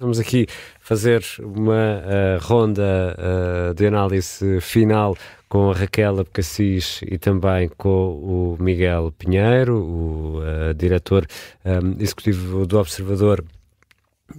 Vamos aqui fazer uma uh, ronda uh, de análise final com a Raquel Abcacis e também com o Miguel Pinheiro, o uh, diretor um, executivo do Observador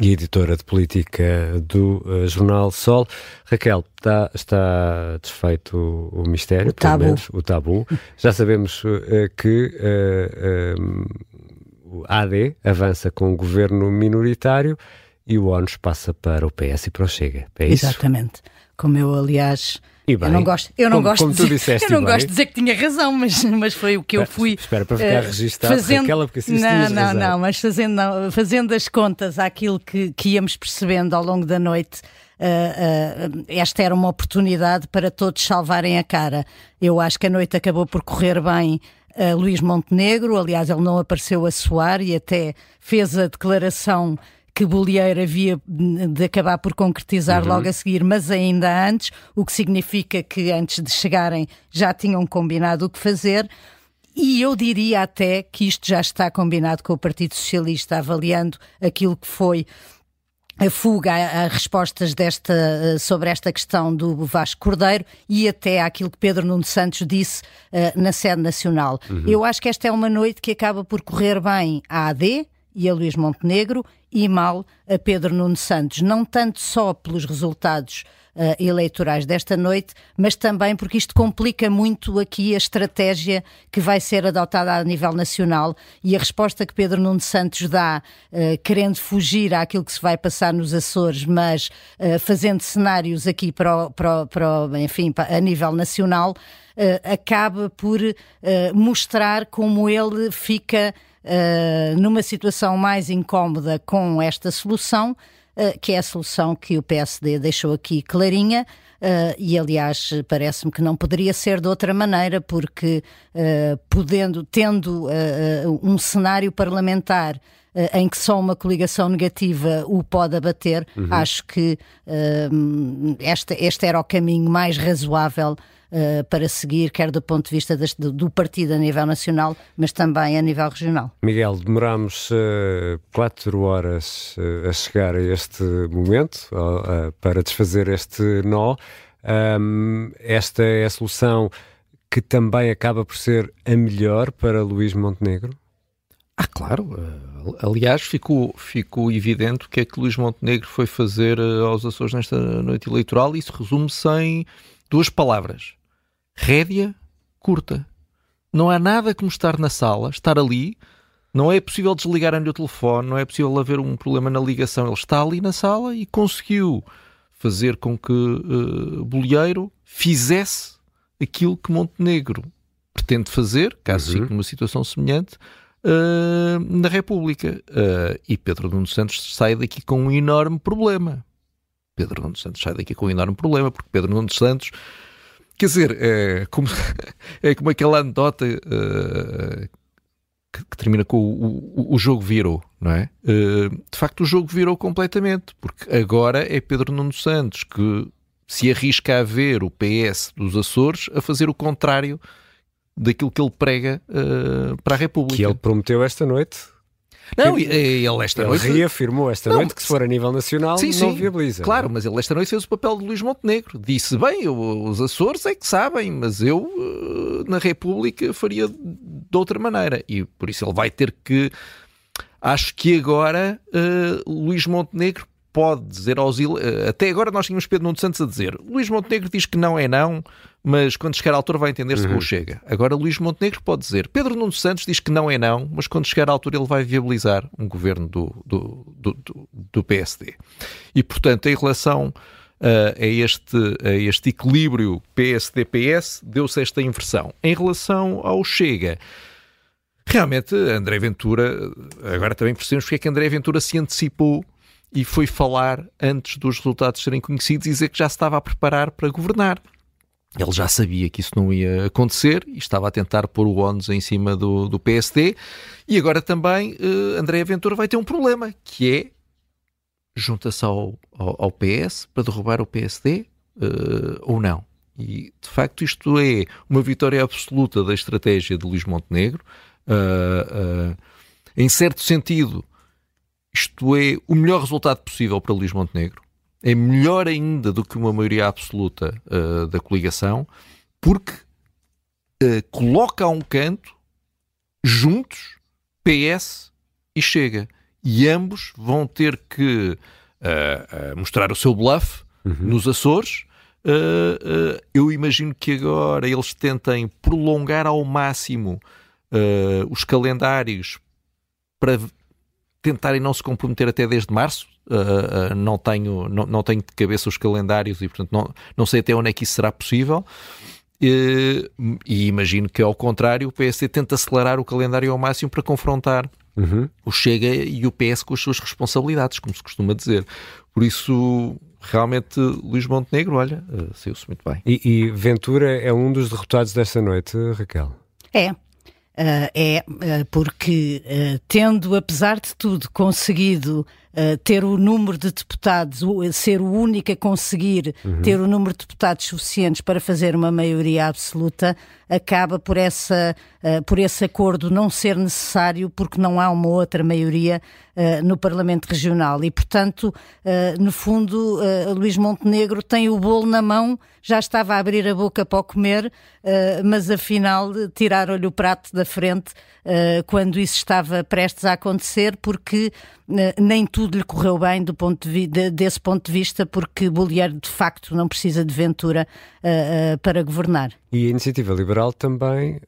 e editora de política do uh, jornal Sol. Raquel, está, está desfeito o, o mistério, o tabu. Menos, o tabu. Já sabemos uh, que uh, um, o AD avança com o governo minoritário e o ONU passa para o PS e para o Chega. É isso? Exatamente. Como eu, aliás. Bem, eu não gosto, eu não como, gosto como de dizer, eu não gosto de dizer que tinha razão, mas, mas foi o que eu fui. Espera para ficar uh, registado fazendo, aquela porque assim Não, não, razão. não, mas fazendo, não, fazendo as contas àquilo que, que íamos percebendo ao longo da noite. Uh, uh, esta era uma oportunidade para todos salvarem a cara. Eu acho que a noite acabou por correr bem uh, Luís Montenegro, aliás, ele não apareceu a soar e até fez a declaração que Bolieiro havia de acabar por concretizar uhum. logo a seguir, mas ainda antes, o que significa que antes de chegarem já tinham combinado o que fazer. E eu diria até que isto já está combinado com o Partido Socialista, avaliando aquilo que foi a fuga a, respostas desta, eh, sobre esta questão do Vasco Cordeiro e até aquilo que Pedro Nuno Santos disse uh, na sede nacional. Uhum. Eu acho que esta é uma noite que acaba por correr bem à AD, e a Luís Montenegro e mal a Pedro Nuno Santos, não tanto só pelos resultados uh, eleitorais desta noite, mas também porque isto complica muito aqui a estratégia que vai ser adotada a nível nacional. E a resposta que Pedro Nuno Santos dá, uh, querendo fugir àquilo que se vai passar nos Açores, mas uh, fazendo cenários aqui para, o, para, o, para o, enfim, a nível nacional, acaba por mostrar como ele fica uh, numa situação mais incómoda com esta solução, que é a solução que o PSD deixou aqui clarinha. Uh, e aliás parece-me que não poderia ser de outra maneira porque uh, podendo tendo um cenário parlamentar em que só uma coligação negativa o pode abater, uhum. acho que este, este era o caminho mais razoável uh, para seguir, quer do ponto de vista do, do, partido a nível nacional, mas também a nível regional. Miguel, demorámos uh, quatro horas uh, a chegar a este momento para desfazer este nó. Um, esta é a solução que também acaba por ser a melhor para Luís Montenegro? Ah, claro. Aliás, ficou, ficou evidente o que é que Luís Montenegro foi fazer aos Açores nesta noite eleitoral e isso resume-se em duas palavras: rédea curta. Não há nada como estar na sala, estar ali. Não é possível desligar-lhe o telefone, não é possível haver um problema na ligação. Ele está ali na sala e conseguiu fazer com que uh, Bolieiro fizesse aquilo que Montenegro pretende fazer, caso uhum. fique numa situação semelhante, uh, na República. Uh, e Pedro Nuno Santos sai daqui com um enorme problema. Pedro Nuno Santos sai daqui com um enorme problema, porque Pedro Nuno Santos Quer dizer, é como, é como aquela anedota uh, que, que, termina com o, o, o, jogo virou, não é? Uh, de facto, o jogo virou completamente, porque agora é Pedro Nuno Santos que se arrisca a ver o PS dos Açores a fazer o contrário daquilo que ele prega uh, para a República. Que ele prometeu esta noite não, ele esta ele noite. reafirmou esta não, noite que se for a nível nacional sim, não sim, viabiliza. Claro, mas ele esta noite fez o papel de Luís Montenegro. Disse: bem, os Açores é que sabem, mas eu eh, na República faria de outra maneira. E por isso ele vai ter que. Acho que agora uh, Luís Montenegro pode dizer aos. Eh, até agora nós tínhamos Pedro Nuno Santos a dizer: Luís Montenegro diz que não é não, mas quando chegar à altura vai entender-se uhum. que o chega. Agora Luís Montenegro pode dizer: Pedro Nuno Santos diz que não é não, mas quando chegar à altura ele vai viabilizar um governo do, do, do, do PSD. E portanto, em relação. Uh, a, este, a este equilíbrio PSD-PS, deu-se esta inversão. Em relação ao Chega, realmente André Ventura, agora também percebemos porque é que André Ventura se antecipou e foi falar antes dos resultados serem conhecidos e dizer que já se estava a preparar para governar. Ele já sabia que isso não ia acontecer e estava a tentar pôr o ONU em cima do, do PSD. E agora também uh, André Ventura vai ter um problema, que é junta-se ao, ao, ao, PS para derrubar o PSD uh, eh, ou não. E de facto isto é uma vitória absoluta da estratégia de Luís Montenegro. Uh, em certo sentido, isto é o melhor resultado possível para Luís Montenegro. É melhor ainda do que uma maioria absoluta uh, da coligação, porque uh, coloca a um canto, juntos, PS e Chega. E ambos vão ter que uh, mostrar o seu bluff uhum. nos Açores. eu imagino que agora eles tentem prolongar ao máximo os calendários para tentarem não se comprometer até desde março. Uh, uh, não, tenho, não, não tenho de cabeça os calendários e, portanto, não, não sei até onde é que isso será possível. Uh, e imagino que, ao contrário, o PSD tenta acelerar o calendário ao máximo para confrontar uhum. o Chega e o PS com as suas responsabilidades, como se costuma dizer. Por isso, realmente, Luís Montenegro, olha, saiu-se muito bem. E, e Ventura é um dos derrotados desta noite, Raquel? É, Uh, é uh, porque, uh, tendo, apesar de tudo, conseguido ter o número de deputados, ser o único a conseguir uhum. ter o número de deputados suficientes para fazer uma maioria absoluta, acaba por, essa, por esse acordo não ser necessário porque não há uma outra maioria no Parlamento Regional. E, portanto, no fundo, Luís Montenegro tem o bolo na mão, já estava a abrir a boca para o comer, mas afinal tiraram-lhe o prato da frente quando isso estava prestes a acontecer, porque nem tudo lhe correu bem do ponto de, de, desse ponto de vista, porque Bolieiro de facto não precisa de Ventura para governar. E a iniciativa liberal também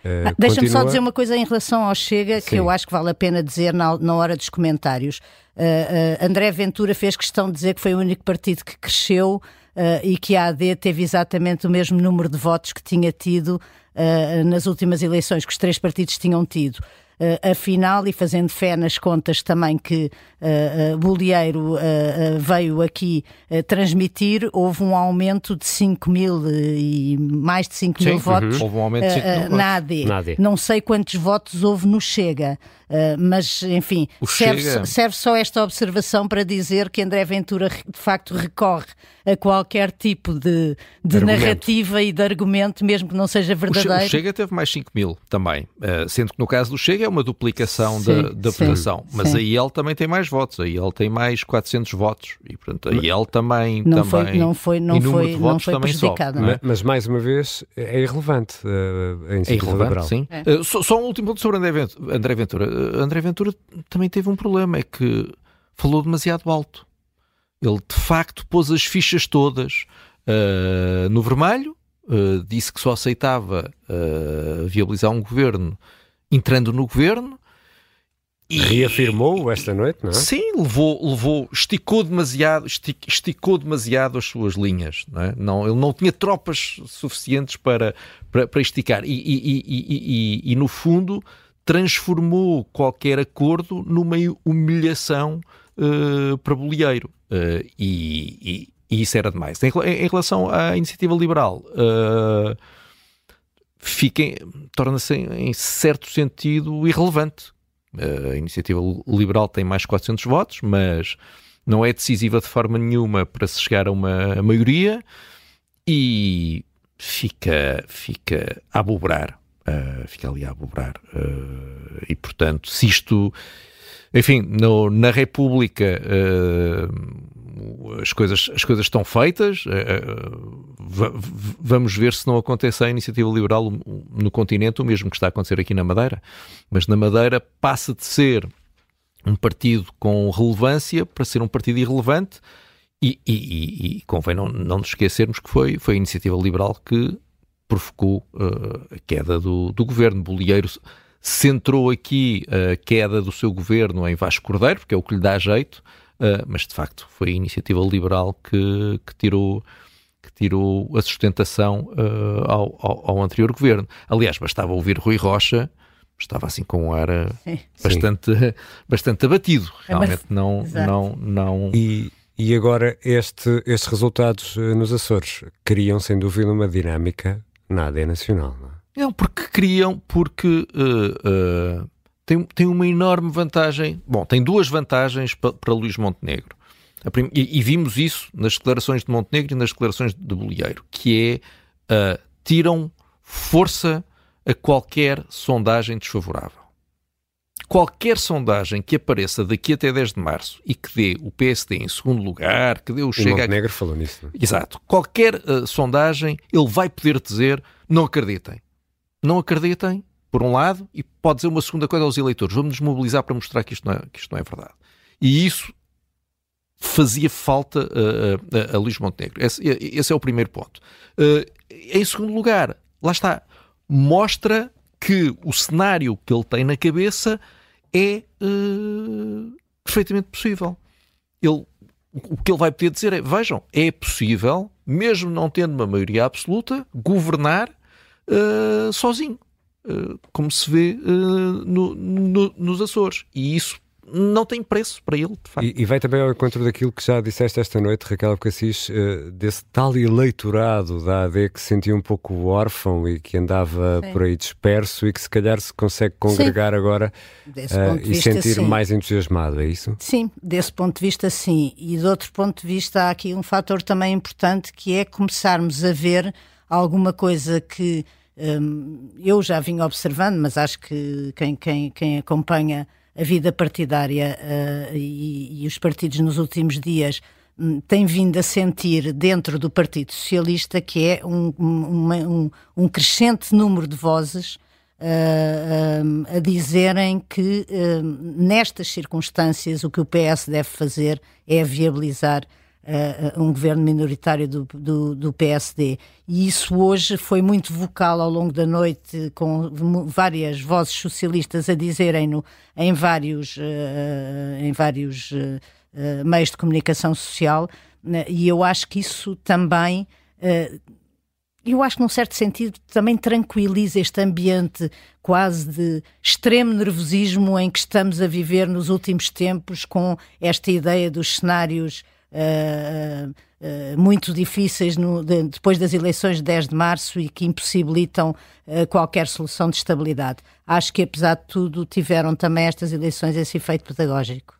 Uh, Deixa-me só dizer uma coisa em relação ao Chega, Sim. que eu acho que vale a pena dizer na, na hora dos comentários. Uh, uh, André Ventura fez questão de dizer que foi o único partido que cresceu e que a AD teve exatamente o mesmo número de votos que tinha tido nas últimas eleições, que os três partidos tinham tido. Uh, afinal, e fazendo fé nas contas também que uh, uh, Bolieiro veio aqui transmitir, houve um aumento de 5 mil e mais de 5 mil votos uhum. houve um aumento de 5 mil na AD. Não sei quantos votos houve no Chega. Uh, mas, enfim, serve, Chega... serve, só esta observação para dizer que André Ventura de facto recorre a qualquer tipo de, de narrativa e de argumento, mesmo que não seja verdadeiro. O Chega teve mais 5 mil também, uh, sendo que no caso do Chega é uma duplicação sim, da, da votação, mas sim. aí ele também tem mais votos, aí ele tem mais 400 votos e portanto aí ele também não também foi, não foi, não foi, não foi prejudicado. Mas, mas, mais uma vez é irrelevante uh, a é irrelevante, liberal. sim. É. Uh, só, só, um último ponto sobre André Ventura. André Ventura também teve um problema, é que falou demasiado alto. Ele de facto pôs as fichas todas uh, no vermelho, uh, disse que só aceitava uh, viabilizar um governo entrando no governo. E reafirmou esta noite, não é? Sim, levou, levou esticou demasiado, esticou demasiado as suas linhas, não é? Não, ele não tinha tropas suficientes para, para, para esticar e, e, e, e, no fundo transformou qualquer acordo numa humilhação uh, para Bolieiro. Uh, e, e, isso era demais. Em, em relação à iniciativa liberal, uh, torna-se em, certo sentido irrelevante. Uh, a iniciativa liberal tem mais 400 votos, mas não é decisiva de forma nenhuma para se chegar a uma maioria e fica, fica a abobrar uh, fica ali a abobrar. Uh, e, portanto, se isto. Enfim, no, na República as, coisas, as coisas estão feitas. vamos ver se não acontece a iniciativa liberal no continente, o mesmo que está a acontecer aqui na Madeira. Mas na Madeira passa de ser um partido com relevância para ser um partido irrelevante. E, e, e, e convém não, não nos esquecermos que foi, foi a iniciativa liberal que provocou uh, a queda do, do governo. Bolieiro centrou aqui a queda do seu governo em Vasco Cordeiro, porque é o que lhe dá jeito, uh, mas de facto foi a iniciativa liberal que, que tirou que tirou a sustentação uh, ao, ao, ao, anterior governo. Aliás, bastava ouvir Rui Rocha, estava assim com um ar bastante, bastante abatido. É, Realmente não, não, não. E, e agora este, estes resultados nos Açores criam sem dúvida uma dinâmica Nada é nacional, não é? Não, porque criam, porque uh, uh, tem, tem uma enorme vantagem. Bom, tem duas vantagens para, para Luís Montenegro. Prim... E, e, vimos isso nas declarações de Montenegro e nas declarações de Bolieiro, que é uh, tiram força a qualquer sondagem desfavorável. qualquer sondagem que apareça daqui até 10 de março e que dê o PSD em segundo lugar, que dê o Chega... O Montenegro falou nisso. Não? É? Exato. Qualquer uh, sondagem, ele vai poder dizer não acreditem. Não acreditem, por um lado, e pode dizer uma segunda coisa aos eleitores. Vamos nos mobilizar para mostrar que isto não é, que isto não é verdade. E isso fazia falta uh, uh, a Luís Montenegro. Esse, esse, é o primeiro ponto. Uh, em segundo lugar, lá está, mostra que o cenário que ele tem na cabeça é perfeitamente possível. Ele, o que ele vai poder dizer é: vejam, é possível, mesmo não tendo uma maioria absoluta, governar sozinho. Como se vê no, no, nos Açores. E isso não tem preço para ele, de facto. E, e vai também ao encontro daquilo que já disseste esta noite, Raquel Cassis, uh, desse tal eleitorado da AD que se sentia um pouco órfão e que andava sim. por aí disperso e que se calhar se consegue congregar sim. agora uh, e vista, sentir sim. mais entusiasmado, é isso? Sim, desse ponto de vista sim. E de outro ponto de vista há aqui um fator também importante que é começarmos a ver alguma coisa que um, eu já vim observando, mas acho que quem, quem, quem acompanha a vida partidária uh, e, e, os partidos nos últimos dias um, têm vindo a sentir dentro do Partido Socialista que é um, um, um crescente número de vozes uh, a dizerem que nestas circunstâncias o que o PS deve fazer é viabilizar uh, um governo minoritário do, do, do, PSD. E isso hoje foi muito vocal ao longo da noite, com várias vozes socialistas a dizerem-no em vários, uh, em vários uh, meios de comunicação social, e eu acho que isso também eu acho que, num certo sentido, também tranquiliza este ambiente quase de extremo nervosismo em que estamos a viver nos últimos tempos, com esta ideia dos cenários uh, uh, muito difíceis no, de, depois das eleições de 10 de março e que impossibilitam qualquer solução de estabilidade. Acho que, apesar de tudo, tiveram também estas eleições esse efeito pedagógico.